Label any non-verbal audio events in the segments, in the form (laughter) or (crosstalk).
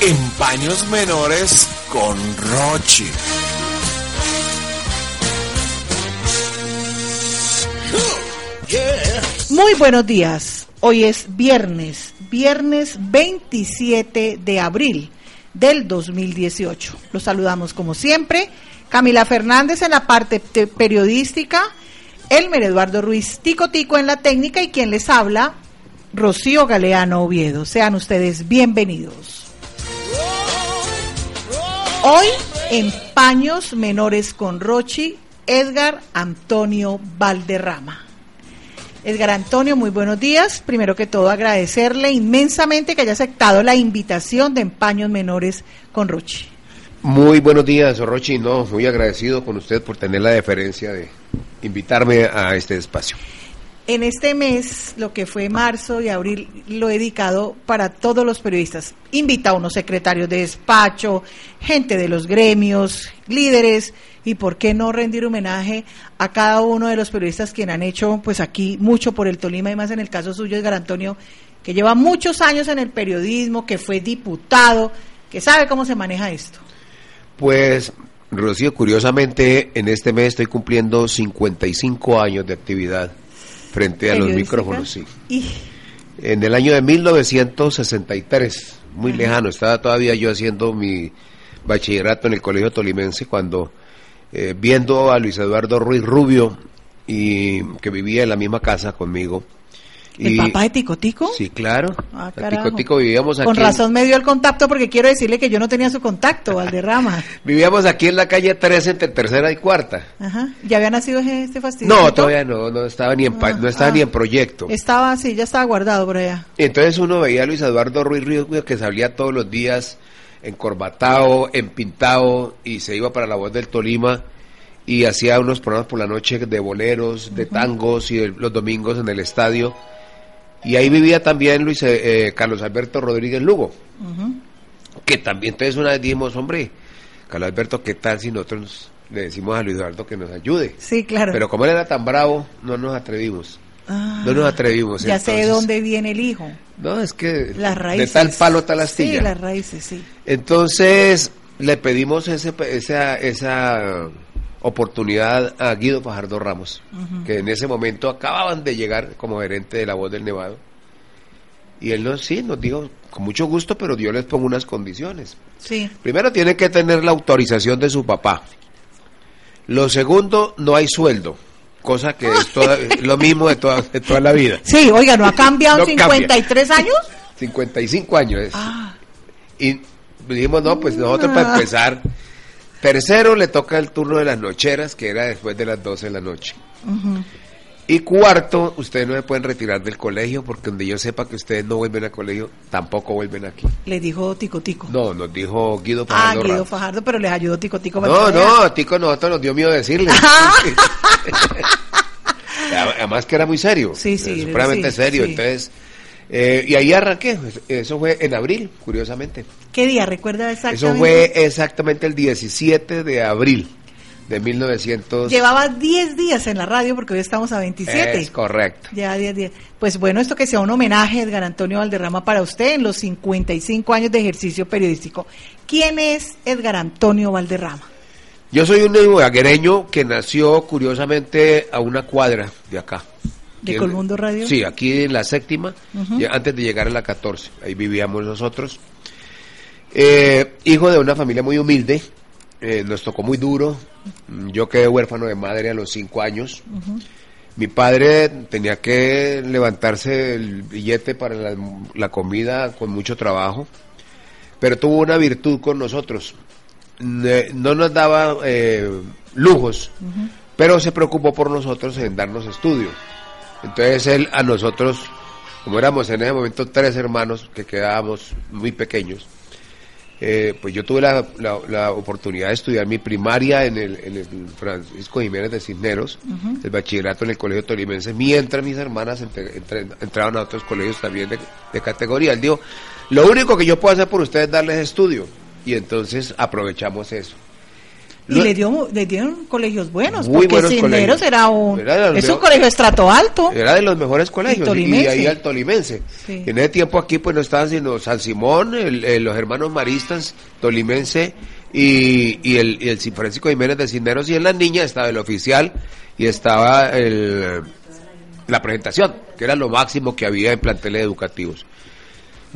En paños menores con Rochi. Muy buenos días. Hoy es viernes, viernes 27 de abril del 2018. Los saludamos como siempre. Camila Fernández en la parte te- periodística, Elmer Eduardo Ruiz Tico Tico en la técnica y quien les habla, Rocío Galeano Oviedo. Sean ustedes bienvenidos. Hoy en Paños Menores con Rochi, Edgar Antonio Valderrama. Edgar Antonio, muy buenos días. Primero que todo, agradecerle inmensamente que haya aceptado la invitación de Empaños Menores con Rochi. Muy buenos días, Rochi. No, muy agradecido con usted por tener la deferencia de invitarme a este espacio. En este mes, lo que fue marzo y abril, lo he dedicado para todos los periodistas. Invita a unos secretarios de despacho, gente de los gremios, líderes, y por qué no rendir homenaje a cada uno de los periodistas quienes han hecho, pues aquí, mucho por el Tolima, y más en el caso suyo, Edgar Antonio, que lleva muchos años en el periodismo, que fue diputado, que sabe cómo se maneja esto. Pues, Rocío, curiosamente, en este mes estoy cumpliendo 55 años de actividad frente a los micrófonos, sí. Y En el año de 1963, muy lejano, estaba todavía yo haciendo mi bachillerato en el Colegio Tolimense cuando, eh, viendo a Luis Eduardo Ruiz Rubio, y que vivía en la misma casa conmigo. ¿El y- papá de Tico Tico? Sí, claro. Ah. Tico Tico vivíamos aquí. Con en- razón me dio el contacto porque quiero decirle que yo no tenía su contacto, (laughs) Valderrama. Vivíamos aquí en la calle 13 entre tercera y cuarta. Ajá. ¿Ya había nacido este fastidio? No, todavía no, no estaba ni en Ah, no estaba ah. ni en proyecto. Estaba así, ya estaba guardado por allá. Entonces uno veía a Luis Eduardo Ruiz Ríos que salía todos los días encorbatado, empintado y se iba para la voz del Tolima y hacía unos programas por la noche de boleros, de tangos y de- los domingos en el estadio. Y ahí vivía también Luis eh, eh, Carlos Alberto Rodríguez Lugo, que también entonces una vez dijimos, hombre, Carlos Alberto, ¿qué tal si nosotros le decimos a Luis Eduardo que nos ayude? Sí, claro. Pero como él era tan bravo, no nos atrevimos. Ah, No nos atrevimos. ya sé de dónde viene el hijo. No, es que Las raíces. de tal palo tal astilla. Sí, las raíces, sí. Entonces le pedimos ese, esa, esa oportunidad a Guido Fajardo Ramos, que en ese momento acababan de llegar como gerente de la voz del Nevado. Y él nos, sí, nos dijo, con mucho gusto, pero yo les pongo unas condiciones. Sí. Primero tiene que tener la autorización de su papá. Lo segundo, no hay sueldo, cosa que es toda- (laughs) lo mismo de toda, de toda la vida. Sí, oiga, ¿no ha cambiado No cambia. 53 años? (laughs) 55 años. Ah, Y dijimos, no, pues nosotros para empezar. Tercero le toca el turno de las nocheras, que era después de las 12 de la noche. Y cuarto, ustedes no se pueden retirar del colegio, porque donde yo sepa que ustedes no vuelven al colegio, tampoco vuelven aquí. le dijo Tico Tico. No, nos dijo Guido ah, Fajardo Guido Ramos. Fajardo, pero les ayudó Tico Tico. No, no, Tico, nosotros nos dio miedo decirle. (laughs) (laughs) Además que era muy serio. Sí, sí, Supremamente sí, serio. sí. Entonces, eh, y ahí arranqué. Eso fue en abril, curiosamente. ¿Qué día? ¿Recuerda exactamente? Eso fue exactamente el 17 de abril de 1900. Llevaba 10 días en la radio porque hoy estamos a 27. Es correcto. Ya 10 días. Pues bueno, esto que sea un homenaje, Edgar Antonio Valderrama, para usted en los 55 años de ejercicio periodístico. ¿Quién es Edgar Antonio Valderrama? Yo soy un ibaguereño que nació curiosamente a una cuadra de acá. ¿De en- Colmundo Radio? Sí, aquí en la séptima, antes de llegar a la 14. Ahí vivíamos nosotros. Eh, hijo de una familia muy humilde, eh, nos tocó muy duro. Mm, Yo quedé huérfano de madre a los cinco años. Mi padre tenía que levantarse el billete para la, la comida con mucho trabajo, pero tuvo una virtud con nosotros. No nos daba eh, lujos, pero se preocupó por nosotros en darnos estudio. Entonces él a nosotros como éramos en ese momento tres hermanos que quedábamos muy pequeños, eh, pues yo tuve la, la- la oportunidad de estudiar mi primaria en el, en el Francisco Jiménez de Cisneros, el bachillerato en el Colegio Tolimense, mientras mis hermanas entre- entre- entraban a otros colegios también de, de categoría. Él dijo, lo único que yo puedo hacer por ustedes es darles estudio. Y entonces aprovechamos eso. Y Lo- le, dio, le dieron colegios buenos, Muy porque buenos Cisneros colegios. era un, Era es un colegio estrato alto. Era de los mejores colegios. Y ahí al Tolimense. Sí. En ese tiempo aquí pues no estaban sino San Simón, el- el- los hermanos maristas, Tolimense y, y el, y el Francisco Jiménez de Cisneros. Y en la niña estaba el oficial y estaba el, la presentación, que era lo máximo que había en planteles educativos.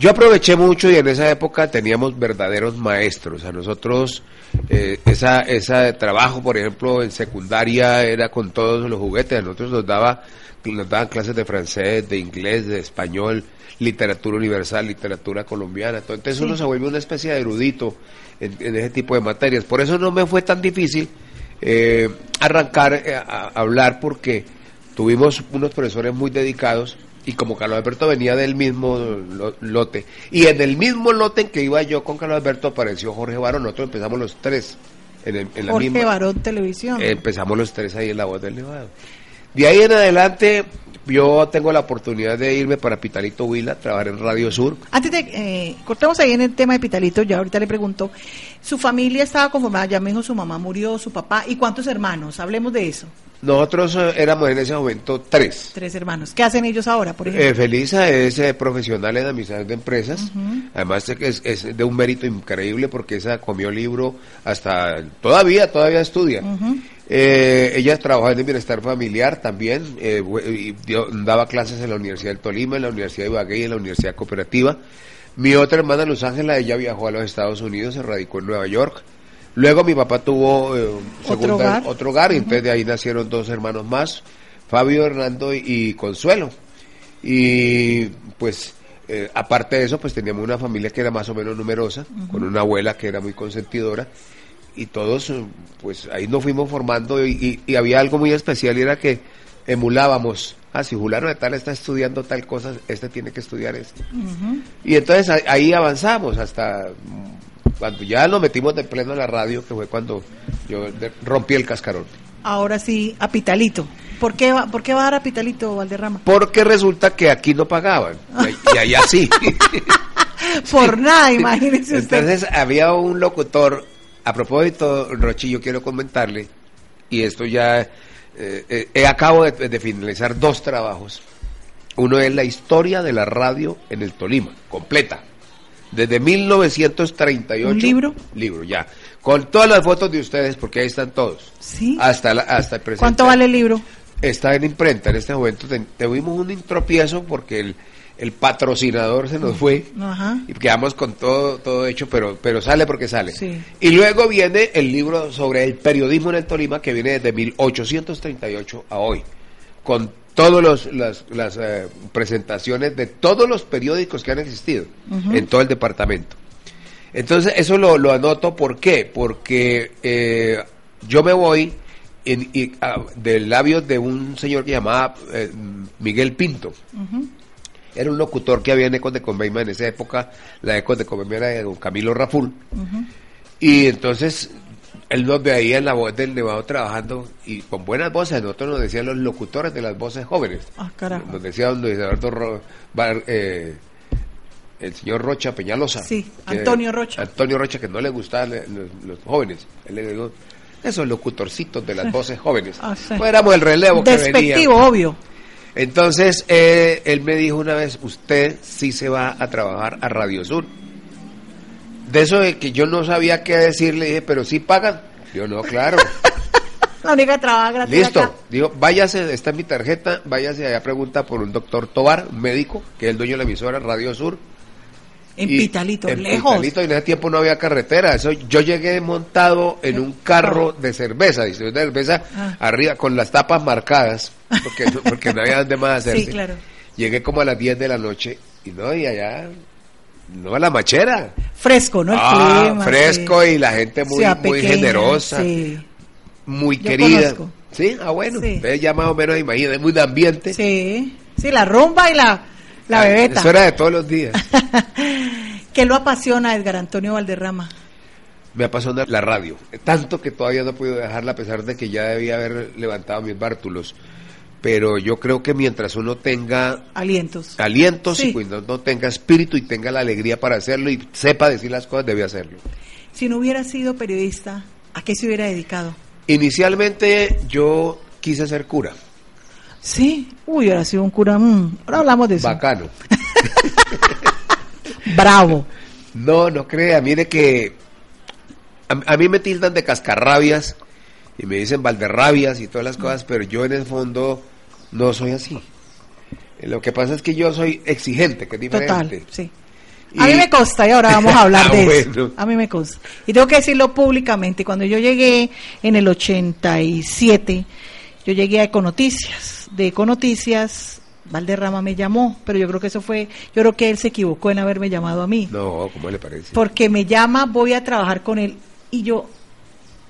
Yo aproveché mucho y en esa época teníamos verdaderos maestros. A nosotros, eh, esa, ese trabajo, por ejemplo, en secundaria era con todos los juguetes. A nosotros nos, daba, nos daban clases de francés, de inglés, de español, literatura universal, literatura colombiana. todo. Entonces uno se vuelve una especie de erudito en, en ese tipo de materias. Por eso no me fue tan difícil eh, arrancar eh, a, a hablar porque tuvimos unos profesores muy dedicados y como Carlos Alberto venía del mismo lo- lote y en el mismo lote en que iba yo con Carlos Alberto apareció Jorge Barón, nosotros empezamos los tres en, el- en la Jorge misma Barón Televisión. empezamos los tres ahí en la voz del Nevado. De ahí en adelante yo tengo la oportunidad de irme para Pitalito Huila, trabajar en Radio Sur. Antes de, eh, cortemos ahí en el tema de Pitalito, ya ahorita le pregunto, su familia estaba conformada, ya me dijo su mamá murió, su papá, ¿y cuántos hermanos? Hablemos de eso, Nosotros eh, éramos en ese momento tres. tres hermanos. ¿Qué hacen ellos ahora, por ejemplo? Eh, Felisa es eh, profesional en administración de empresas. Además es, que es- es de un mérito increíble porque esa comió libro hasta todavía, todavía estudia. Eh, ella trabajaba en el bienestar familiar también, eh, bu- y dio- daba clases en la Universidad del Tolima, en la Universidad de Ibagué y en la Universidad Cooperativa. Mi otra hermana Luz Ángela, ella viajó a los Estados Unidos, se radicó en Nueva York. Luego mi papá tuvo eh, Otro segunda- hogar. otro hogar y entonces de ahí nacieron dos hermanos más, Fabio, Hernando y, y Consuelo. Y pues eh, aparte de eso, pues teníamos una familia que era más o menos numerosa, con una abuela que era muy consentidora y todos, pues ahí nos fuimos formando y, y- y había algo muy especial y era que emulábamos, ah, si Julano de tal está estudiando tal cosa, este tiene que estudiar esto. Y entonces ahí, avanzamos hasta mm, cuando ya nos metimos de pleno a la radio, que fue cuando yo rompí el cascarón. Ahora sí, a Pitalito. ¿Por qué, va, ¿Por qué va a dar a Pitalito, Valderrama? Porque resulta que aquí no pagaban, y, y allá sí. (laughs) Por nada, imagínese usted. Entonces había un locutor, a propósito, Rochi, yo quiero comentarle, y esto ya, eh, eh, eh, acabo de, de finalizar dos trabajos. Uno es la historia de la radio en el Tolima, completa. Desde 1938. ¿Un libro? Libro, ya. Con todas las fotos de ustedes, porque ahí están todos. Sí. Hasta, la- hasta el presente. ¿Cuánto vale el libro? Está en imprenta en este momento. Tuvimos un intropiezo porque el, el patrocinador se nos fue Ajá. y quedamos con todo todo hecho, pero pero sale porque sale. Sí. Y luego viene el libro sobre el periodismo en el Tolima que viene desde 1838 a hoy, con todas los, las, las eh, presentaciones de todos los periódicos que han existido en todo el departamento. Entonces, eso lo, lo anoto, ¿por qué? Porque eh, yo me voy en, y, ah, del labio de un señor que llamaba eh, Miguel Pinto. Era un locutor que había en Ecos de Conveima en esa época, la Ecos de Conveima era de don Camilo Raful. Y entonces él nos veía en la voz del Nevado trabajando y con buenas voces, nosotros nos decían los locutores de las voces jóvenes. Ah, carajo. Nos decía don Luis Eduardo Ro- Bar- eh, el señor Rocha Peñalosa. Sí, que- Antonio Rocha. Antonio Rocha, que no le gustaban los, los jóvenes. Él le dijo, esos locutorcitos de las voces jóvenes. Ah, sí. Pues éramos el relevo que venía. Obvio. Entonces, eh, él me dijo una vez, usted sí se va a trabajar a Radio Sur. De eso de que yo no sabía qué decir, le dije, pero sí pagan. Yo no, claro. (laughs) La única trabaja gratis Listo. acá. Digo, váyase, está en mi tarjeta, váyase allá pregunta por un doctor Tobar, médico, que es el dueño de la emisora Radio Sur. En Y- Pitalito, en lejos. Pitalito, y en ese tiempo no había carretera. Eso, yo llegué montado en un carro de cerveza, distribuidor de cerveza, Ah. arriba, con las tapas marcadas, porque, no- porque no había dónde más (laughs) hacerse. Sí, claro. Llegué como a las 10 de la noche, y no, y allá, no a la machera. Fresco, ¿no? El Ah, clima, fresco sí. y la gente muy, generosa, Sí, muy Yo querida. conozco. Sí, ah, bueno, Sí. ya más o menos imagina, muy de ambiente. sí. Sí, la rumba y la La bebeta. Eso era de todos los días. (laughs) ¿Qué lo apasiona Edgar Antonio Valderrama? Me apasiona la radio. Tanto que todavía no he podido dejarla a pesar de que ya debía haber levantado mis bártulos. Pero yo creo que mientras uno tenga Alientos. alientos Sí. y cuando no tenga espíritu y tenga la alegría para hacerlo y sepa decir las cosas, debe hacerlo. Si no hubiera sido periodista, ¿a qué se hubiera dedicado? Inicialmente yo quise ser cura. Sí. Uy, hubiera sido un cura. mm, ahora hablamos de eso. Bacano. (laughs) Bravo. No, no crea, mire que a, a mí me tildan de cascarrabias y me dicen valderrabias y todas las cosas, pero yo en el fondo no soy así. Lo que pasa es que yo soy exigente, que es diferente. Total, sí. A mí me consta y ahora vamos a hablar (laughs) Ah, de bueno. eso. A mí me consta. Y tengo que decirlo públicamente. Cuando yo llegué en el 87, yo llegué a Econoticias. De Econoticias, Valderrama me llamó, pero yo creo que eso fue, yo creo que él se equivocó en haberme llamado a mí. No, ¿cómo le parece? Porque me llama, voy a trabajar con él. Y yo,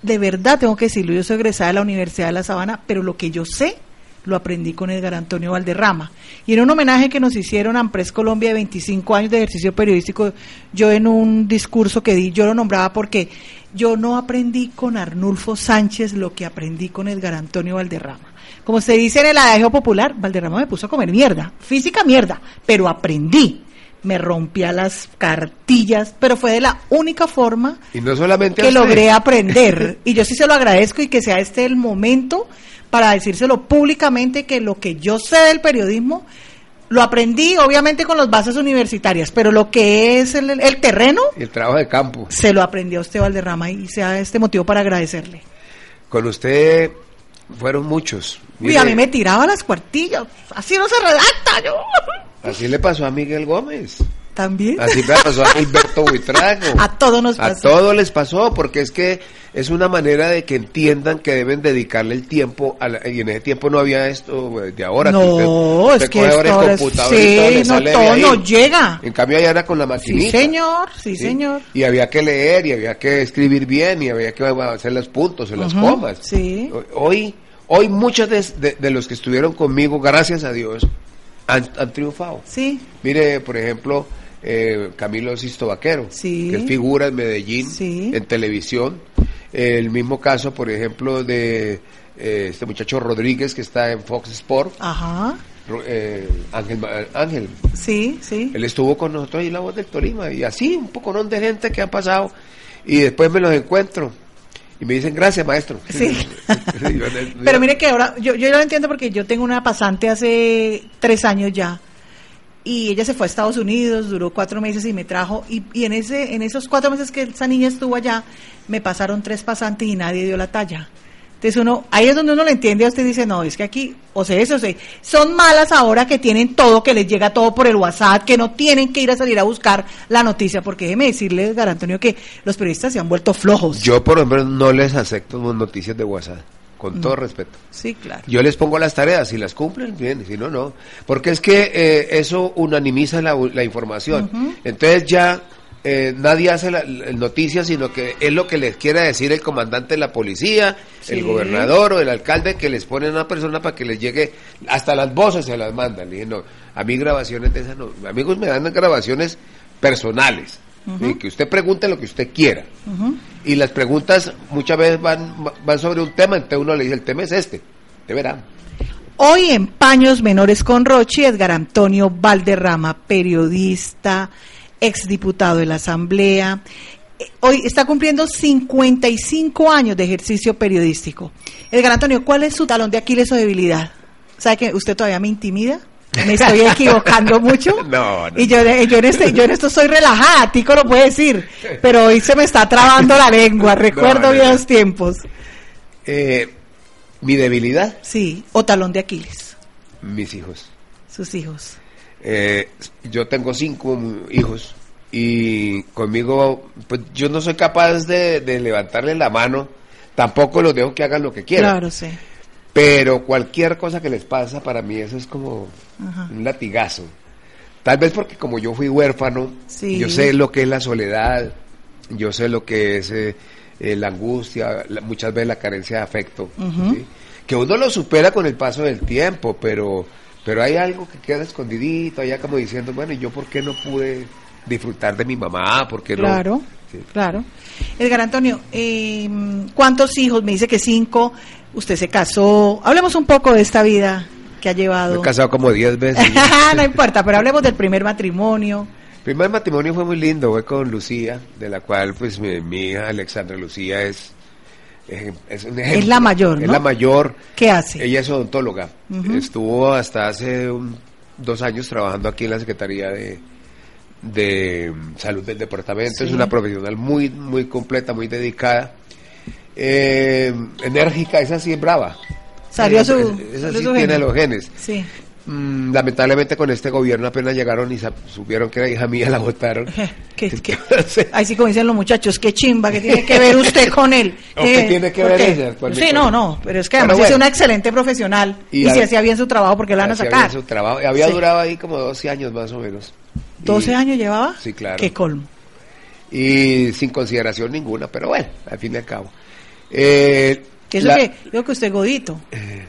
de verdad tengo que decirlo, yo soy egresada de la Universidad de La Sabana, pero lo que yo sé lo aprendí con Edgar Antonio Valderrama. Y en un homenaje que nos hicieron a Ampres Colombia de 25 años de ejercicio periodístico, yo en un discurso que di, yo lo nombraba porque yo no aprendí con Arnulfo Sánchez lo que aprendí con Edgar Antonio Valderrama. Como se dice en el adagio popular, Valderrama me puso a comer mierda, física mierda, pero aprendí. Me rompía las cartillas, pero fue de la única forma Y no solamente que logré aprender. (laughs) Y yo sí se lo agradezco y que sea este el momento para decírselo públicamente que lo que yo sé del periodismo lo aprendí obviamente con las bases universitarias, pero lo que es el, el terreno El trabajo de campo. se lo aprendió a usted Valderrama y sea este motivo para agradecerle. Con usted fueron muchos. Mire, a mí me tiraba las cuartillas, así no se redacta yo. Así le pasó a Miguel Gómez. También. Así le pasó a Gilberto Buitrago. (laughs) A todos nos A pasó. todos les pasó, porque es que es una manera de que entiendan que deben dedicarle el tiempo, a la- y en ese tiempo no había esto de ahora. No, usted- usted es que esto ahora es- computador y todo sí, no, todo no llega. En cambio allá era con la Sí, maquinita. señor, sí, señor. Y había que leer, y había que escribir bien, y había que hacer los puntos, en las comas. sí. Hoy, hoy muchos de, de- de los que estuvieron conmigo, gracias a Dios, han, han triunfado. Sí, Mire, por ejemplo, eh, Camilo Sisto Vaquero, Sí. que es figura en Medellín, Sí. en televisión. El mismo caso, por ejemplo, de eh, este muchacho Rodríguez, que está en Fox Sport, ajá, eh, Ángel, Ma- Ángel. sí, sí. Él estuvo con nosotros ahí en La Voz del Tolima, y así, un poco de gente que han pasado, y después me los encuentro. Y me dicen, gracias, maestro. Sí. (laughs) Pero mire que ahora, yo, yo lo entiendo porque yo tengo una pasante hace tres años ya. Y ella se fue a Estados Unidos, duró cuatro meses y me trajo. Y, en ese en esos cuatro meses que esa niña estuvo allá, me pasaron tres pasantes y nadie dio la talla. Entonces uno, ahí es donde uno le entiende a usted dice, no, es que aquí, o sea, eso, o sea, son malas ahora que tienen todo, que les llega todo por el WhatsApp, que no tienen que ir a salir a buscar la noticia, porque déjeme decirle, Edgar Antonio, que los periodistas se han vuelto flojos. Yo, por ejemplo, no les acepto noticias de WhatsApp, con Mm. todo respeto. Sí, claro. Yo les pongo las tareas, si las cumplen, bien, si no, no. Porque es que eh, eso unanimiza la, la información. Entonces ya eh, nadie hace la, la noticia, sino que es lo que les quiera decir el comandante de la policía, Sí. el gobernador o el alcalde que les pone a una persona para que les llegue, hasta las voces se las mandan. Le dije, no, a mí grabaciones de esas no. Amigos me dan grabaciones personales. Que usted pregunte lo que usted quiera. Y las preguntas muchas veces van, van sobre un tema, entonces uno le dice, el tema es este. Te verán. Hoy en Paños Menores con Rochi, Edgar Antonio Valderrama, periodista, exdiputado de la Asamblea. Eh, Hoy está cumpliendo 55 años de ejercicio periodístico. Edgar Antonio, ¿cuál es su talón de Aquiles o debilidad? ¿Sabe que usted todavía me intimida? Me estoy equivocando mucho. (laughs) No, no. Y yo, yo, en este, yo en esto soy relajada, Tico lo puede decir, pero hoy se me está trabando la lengua, (laughs) recuerdo No, viejos tiempos. Eh, mi debilidad, Sí, o talón de Aquiles, mis hijos. sus hijos. Eh, yo tengo cinco hijos y conmigo, pues yo no soy capaz de, de levantarle la mano, tampoco los dejo que hagan lo que quieran. Claro, sí. Pero cualquier cosa que les pasa, para mí eso es como Ajá. un latigazo. Tal vez porque como yo fui huérfano, Sí. yo sé lo que es la soledad, yo sé lo que es eh, eh, la angustia, la- muchas veces la carencia de afecto, que uno lo supera con el paso del tiempo, pero Pero hay algo que queda escondidito, allá como diciendo, bueno, ¿y yo por qué no pude disfrutar de mi mamá? ¿Por qué no? Claro, Sí. claro. Edgar Antonio, eh, ¿cuántos hijos? Me dice que cinco. Usted se casó. Hablemos un poco de esta vida que ha Me llevado. he casado como 10 veces. (laughs) no importa, pero hablemos del primer matrimonio. El primer matrimonio fue muy lindo, fue con Lucía, de la cual pues mi, mi hija Alexandra Lucía es, es, es un ejemplo. Es la mayor, Es ¿no? la mayor. ¿Qué hace? Ella es odontóloga. Estuvo hasta hace un- dos años trabajando aquí en la Secretaría de, de Salud del Departamento. Es una profesional muy, muy completa, muy dedicada. Eh, enérgica, esa sí es brava. Salió Eh, su- Esa sí su tiene los genes. Sí. Mm, lamentablemente con este gobierno apenas llegaron y supieron que era hija mía, la votaron. (laughs) ¿Qué, qué? (laughs) Ahí sí como dicen los muchachos, qué chimba, que tiene que ver usted con él. (laughs) ¿O qué tiene que ¿por ver ella Sí, no, no, pero es que además bueno. es una excelente profesional y, Y si a- hacía bien su trabajo porque la van a sacar. bien su trabajo. Había Sí. durado ahí como 12 años más o menos. Y- 12 años llevaba. Sí, claro. Qué colmo. Y sin consideración ninguna, pero bueno, al fin y al cabo. Eh, eso la- que, yo que usted es godito.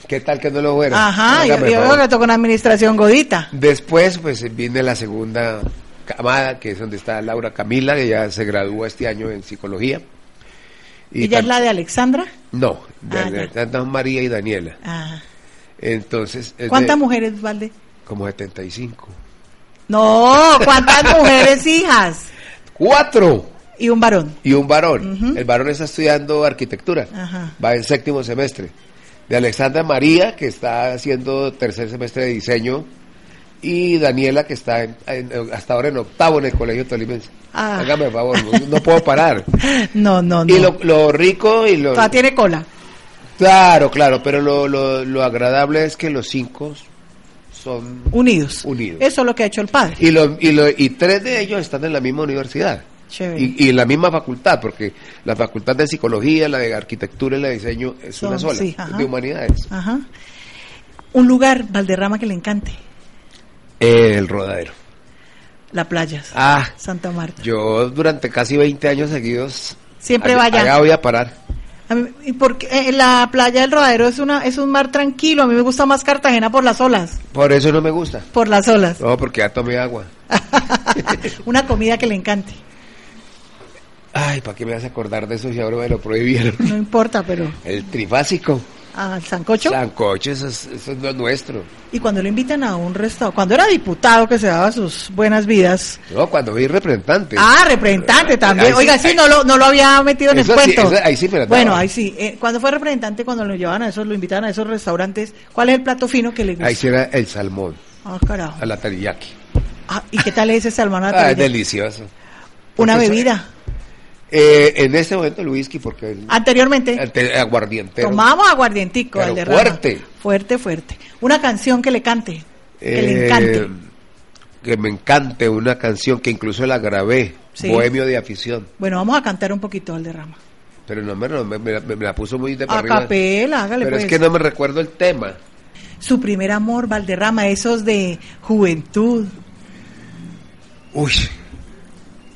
¿Qué tal que no lo fuera? Ajá, yo, Hágame yo que tocó una administración godita. Después, pues viene la segunda camada, que es donde está Laura Camila, que ya se gradúa este año en psicología. Y ¿Ella es la de Alexandra? No, de Ah. Alexandra, María y Daniela. Ah. Entonces, es ¿Cuántas de- mujeres, Valde? Como 75. No, ¿cuántas mujeres hijas? (laughs) ¡Cuatro! Y un varón. Y un varón. El varón está estudiando arquitectura. Ajá. Va en séptimo semestre. De Alexandra María, que está haciendo tercer semestre de diseño. Y Daniela, que está en- en- hasta ahora en octavo en el colegio tolimense. Ah. Hágame el favor, no, no puedo parar. No, (laughs) no, no. Y lo, lo rico y lo... Todavía tiene cola. Claro, claro, pero lo, lo, lo agradable es que los cinco son... Unidos. Unidos. Eso es lo que ha hecho el padre. Y, lo, y, lo, y tres de ellos están en la misma universidad. Y, la misma facultad, porque la facultad de psicología, la de arquitectura y la de diseño es Son- una sola, sí, es ajá. de humanidades. Ajá. Un lugar, Valderrama, que le encante. El rodadero. La playa. Ah, Santa Marta. yo durante casi 20 años seguidos. Siempre allá- vaya. allá voy a parar. A mí- y porque eh, la playa del Rodadero es una es un mar tranquilo. A mí me gusta más Cartagena por las olas. Por eso no me gusta. Por las olas. No, porque ya tomé agua. (laughs) una comida que le encante. Ay, ¿para qué me vas a acordar de eso si ahora me lo prohibieron? No importa, pero El trifásico. al sancocho. Sancocho, eso es, eso es nuestro. Y cuando lo invitan a un restaurante, cuando era diputado que se daba sus buenas vidas. No, cuando fui representante. Ah, representante también. Ahí Oiga, sí, no lo, no lo había metido en el sí, cuento. ahí sí me. Bueno, ahí sí. Eh, cuando fue representante, cuando lo llevaban a esos, lo invitaban a esos restaurantes, ¿cuál es el plato fino que le gusta? Ahí sí era el salmón, Ah, carajo. a la teriyaki. Ah, ¿Y qué tal es ese salmón a la Ah, es delicioso. Una Porque bebida. Eh, en este momento el whisky, porque el, Anteriormente. el te- aguardientero. Tomamos aguardientico, Pero Valderrama. fuerte. Fuerte, fuerte. Una canción que le cante. Que Eh, le encante. Que me encante una canción que incluso la grabé, Sí. Bohemio de afición. Bueno, vamos a cantar un poquito, Valderrama. Pero no me, no, me, me- me la puso muy de A capela, hágale Pero pues. es que no me recuerdo el tema. Su primer amor, Valderrama, esos de juventud. Uy,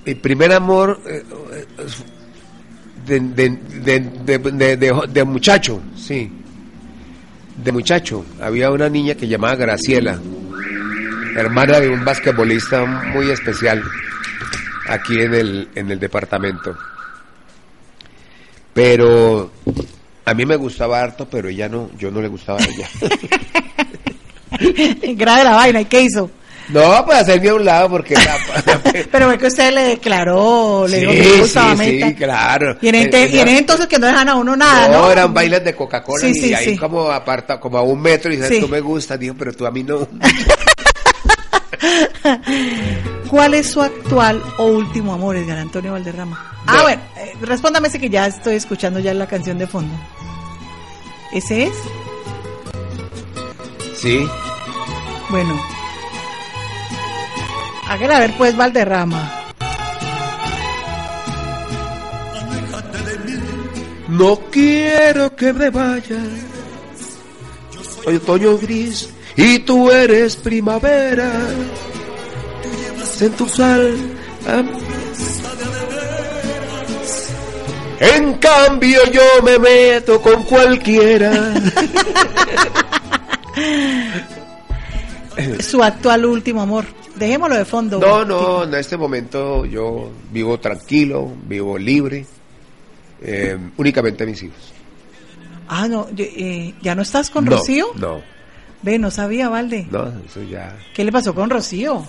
mi primer amor eh, eh, de, de, de, de, muchacho, sí. De muchacho. Había una niña que llamaba Graciela, hermana de un basquetbolista muy especial aquí en el, en el departamento. Pero a mí me gustaba harto, pero ella no, yo no le gustaba a ella. (laughs) Grave la vaina, ¿y qué hizo? No, pues hacerme a un lado porque... la- (laughs) Pero es que usted le declaró, le dijo que sí, gustaba sí, sí, claro. Y en, este- Eh, y en ese entonces que no dejan a uno nada, ¿no? no, eran bailes de Coca-Cola Sí, y sí, ahí sí. como aparta, como a un metro y dices, Sí. tú me gustas, dijo, pero tú a mí no. (laughs) ¿Cuál es su actual o último amor, Edgar Antonio Valderrama? Ah, De- bueno, eh, respóndame ese que ya estoy escuchando ya la canción de fondo. ¿Ese es? Sí. Bueno. Hágale a ver pues Valderrama. No quiero que me vayas. Soy otoño gris y tú eres primavera. En tu sal. En cambio yo me meto con cualquiera. (laughs) su actual último amor. Dejémoslo de fondo. No, no, en este momento yo vivo tranquilo, vivo libre, eh, únicamente mis hijos. Ah, no, eh, ¿ya no estás con No, Rocío? No, Ve, no sabía, Valde. no, eso ya. ¿Qué le pasó con Rocío?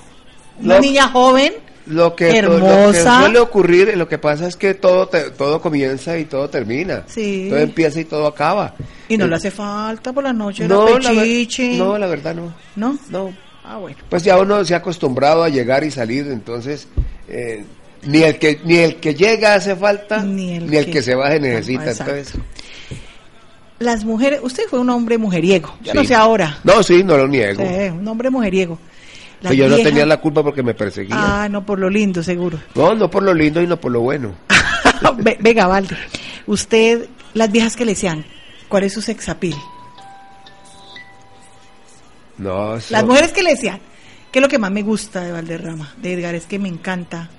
Una Lo- niña joven. Lo que, lo Hermosa. que suele ocurrir, lo que pasa es que todo te- todo comienza y todo termina. Sí. Todo empieza y todo acaba. Y no Eh, le hace falta por la noche, no, la pechiche. no, la verdad no. ¿No? No. Ah, bueno. Pues ya uno se ha acostumbrado a llegar y salir, entonces eh, ni el que ni el que llega hace falta, Ni el ni el que- que se baje necesita. Exacto. Entonces, Las mujeres, usted fue un hombre mujeriego. Yo no sé ahora. no, sí, no lo niego. Sí, un hombre mujeriego. Las Pues yo no tenía la culpa porque me perseguían. Ah, no, por lo lindo, seguro. No, no por lo lindo y no por lo bueno. (laughs) Ve- Venga, Valde. Usted, las viejas que le decían, ¿cuál es su sexapil? No, eso- Las mujeres que le decían, ¿qué es lo que más me gusta de Valderrama? De Edgar, es que me encanta.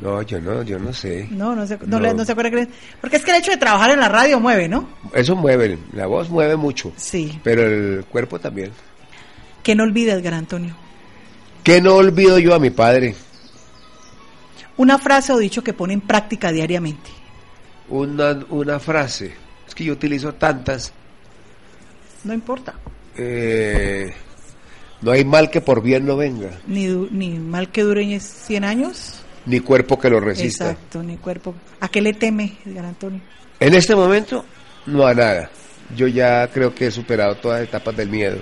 no, yo no, yo no sé. No, no se, no, No. le- no se acuerda que Porque es que el hecho de trabajar en la radio mueve, ¿no? Eso mueve, la voz mueve mucho, Sí. pero el cuerpo también. Que no olvide, Edgar Antonio. ¿Qué no olvido yo a mi padre? Una frase o dicho que pone en práctica diariamente. Una, una frase. Es que yo utilizo tantas. No importa. Eh, no hay mal que por bien no venga, Ni, mal que dure 100 años. ni cuerpo que lo resista. Exacto, ni cuerpo. ¿A qué le teme, Edgar Antonio? En este momento, no a nada. Yo ya creo que he superado todas las etapas del miedo.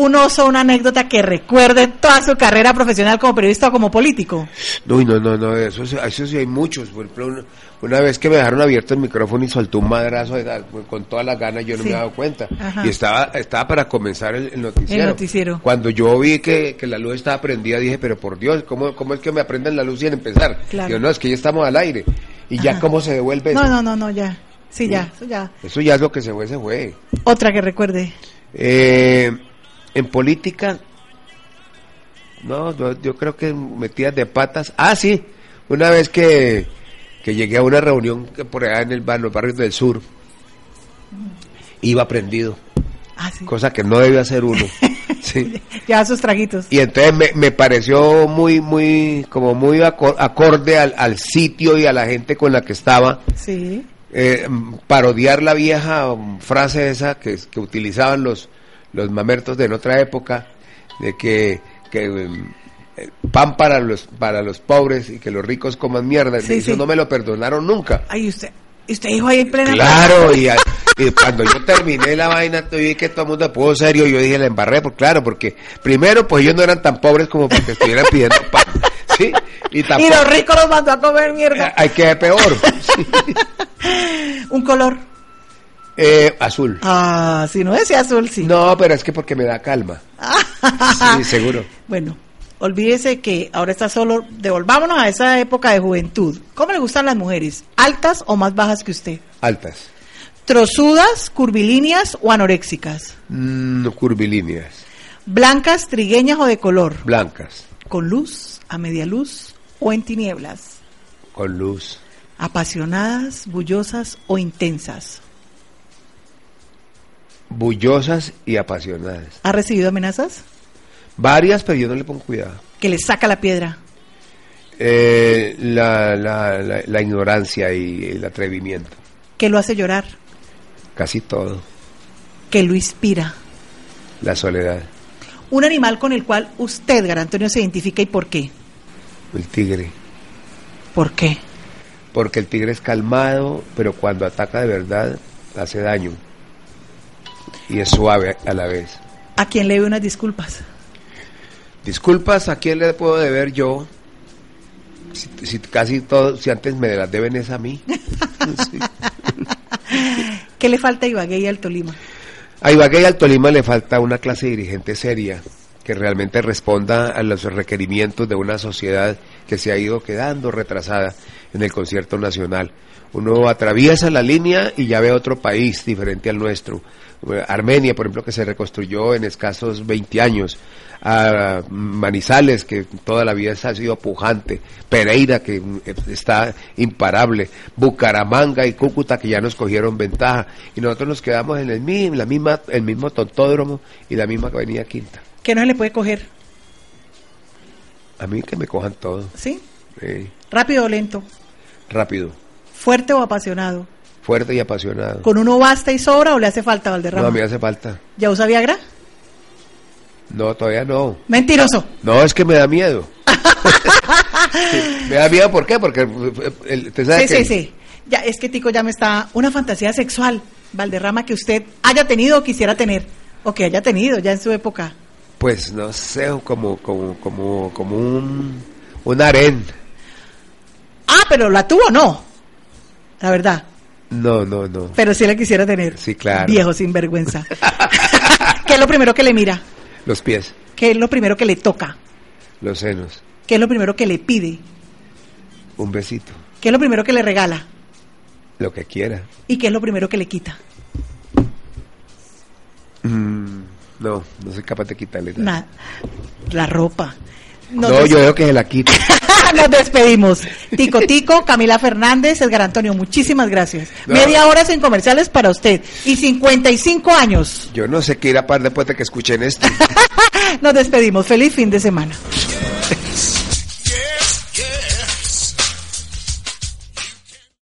Un oso, una anécdota que recuerde toda su carrera profesional como periodista o como político. No, no, no, no, eso, sí- eso sí hay muchos. Por ejemplo, una, una vez que me dejaron abierto el micrófono y soltó un madrazo de- con todas las ganas, yo no Sí. me he dado cuenta. Ajá. Y estaba, estaba para comenzar el, el noticiero. El noticiero. Cuando yo vi que, que la luz estaba prendida, dije, pero por Dios, ¿cómo, cómo es que me aprenden la luz sin empezar? Claro. Yo, no, es que ya estamos al aire. Y ya cómo se devuelve eso. No, no, no, no, ya. Sí, ya, eso ya. Eso ya es lo que se fue, se fue. Otra que recuerde. Eh, en política, no, yo, yo creo que metidas de patas. Ah, sí, una vez que, que llegué a una reunión que por allá en el bar, los barrios del sur, iba prendido, Ah, sí. cosa que no debe hacer uno. (laughs) Sí. Ya sus traguitos. Y entonces me, me pareció muy, muy, como muy acor- acorde al, al sitio y a la gente con la que estaba. Sí. eh, parodiar la vieja frase esa que, que utilizaban los, los mamertos de en otra época, de que, que mm, eh, pan para los, para los pobres y que los ricos coman mierda. Sí, Eso sí. no me lo perdonaron nunca. Ay, usted, y usted dijo ahí en plena. Claro, y, cuando yo terminé la vaina, yo vi que todo el mundo se puso serio, yo dije, la embarré, pues claro, porque primero, pues ellos no eran tan pobres como para que estuvieran pidiendo pan, ¿sí? Y los ricos los mandó a comer mierda. hay que ser peor. (laughs) Un color. Eh, azul. Ah, si no decía azul, sí. No, pero es que porque me da calma. (laughs) Sí, seguro. Bueno, olvídese que ahora está solo. Devolvámonos a esa época de juventud. ¿Cómo le gustan las mujeres? ¿Altas o más bajas que usted? Altas. ¿Trozudas, curvilíneas o anoréxicas? Mm, curvilíneas. ¿Blancas, trigueñas o de color? Blancas. ¿Con luz, a media luz o en tinieblas? Con luz. ¿Apasionadas, bullosas o intensas? Bullosas y apasionadas. ¿Ha recibido amenazas? Varias, pero yo no le pongo cuidado. Que le saca la piedra. Eh, la, la, la, la ignorancia y el atrevimiento. Que lo hace llorar. Casi todo. Que lo inspira. La soledad. Un animal con el cual usted, Gar Antonio, se identifica y por qué. El tigre. ¿Por qué? Porque el tigre es calmado, pero cuando ataca de verdad hace daño. Y es suave a la vez. ¿A quién le doy unas disculpas? Disculpas, ¿a quién le puedo deber yo? Si, si casi todo, si antes me las deben es a mí. (laughs) Sí. ¿Qué le falta a Ibagué y al Tolima? A Ibagué y al Tolima le falta una clase dirigente seria que realmente responda a los requerimientos de una sociedad que se ha ido quedando retrasada en el concierto nacional. Uno atraviesa la línea y ya ve otro país diferente al nuestro. Eh, Armenia, por ejemplo, que se reconstruyó en escasos 20 años. A Manizales, que toda la vida ha sido pujante. Pereira, que mm, está imparable. Bucaramanga y Cúcuta, que ya nos cogieron ventaja. Y nosotros nos quedamos en el mismo, la misma, el mismo tontódromo y la misma avenida Quinta. ¿Qué no se le puede coger? A mí que me cojan todo. ¿Sí? Sí. Rápido o lento. Rápido, Fuerte o apasionado. fuerte y apasionado. ¿Con uno basta y sobra o le hace falta Valderrama? No, me hace falta. ¿Ya usa Viagra? No, todavía no. Mentiroso. No, es que me da miedo. (laughs) Sí, me da miedo, ¿por qué? Porque eh, te Sí, sabes sí, que sí. Ya, es que Tico ya me está... Una fantasía sexual, Valderrama, que usted haya tenido o quisiera tener. O que haya tenido ya en su época. Pues no sé, como, como, como, como un, un harén. Ah, pero la tuvo o no. La verdad. No, no, no. Pero sí la quisiera tener. Sí, claro. Viejo sinvergüenza. (laughs) (laughs) ¿Qué es lo primero que le mira? Los pies, ¿Qué es lo primero que le toca? los senos, ¿Qué es lo primero que le pide? un besito, ¿Qué es lo primero que le regala? lo que quiera. ¿Y qué es lo primero que le quita? Mm, no, no soy capaz de quitarle nada. Nada. La ropa. Nos No, des- yo veo que se la quito. (laughs) Nos despedimos. Tico Tico, Camila Fernández, Edgar Antonio, muchísimas gracias. No. Media hora sin comerciales para usted. Y 55 años. Yo no sé qué ir a par después de que escuchen esto. (laughs) Nos despedimos. Feliz fin de semana.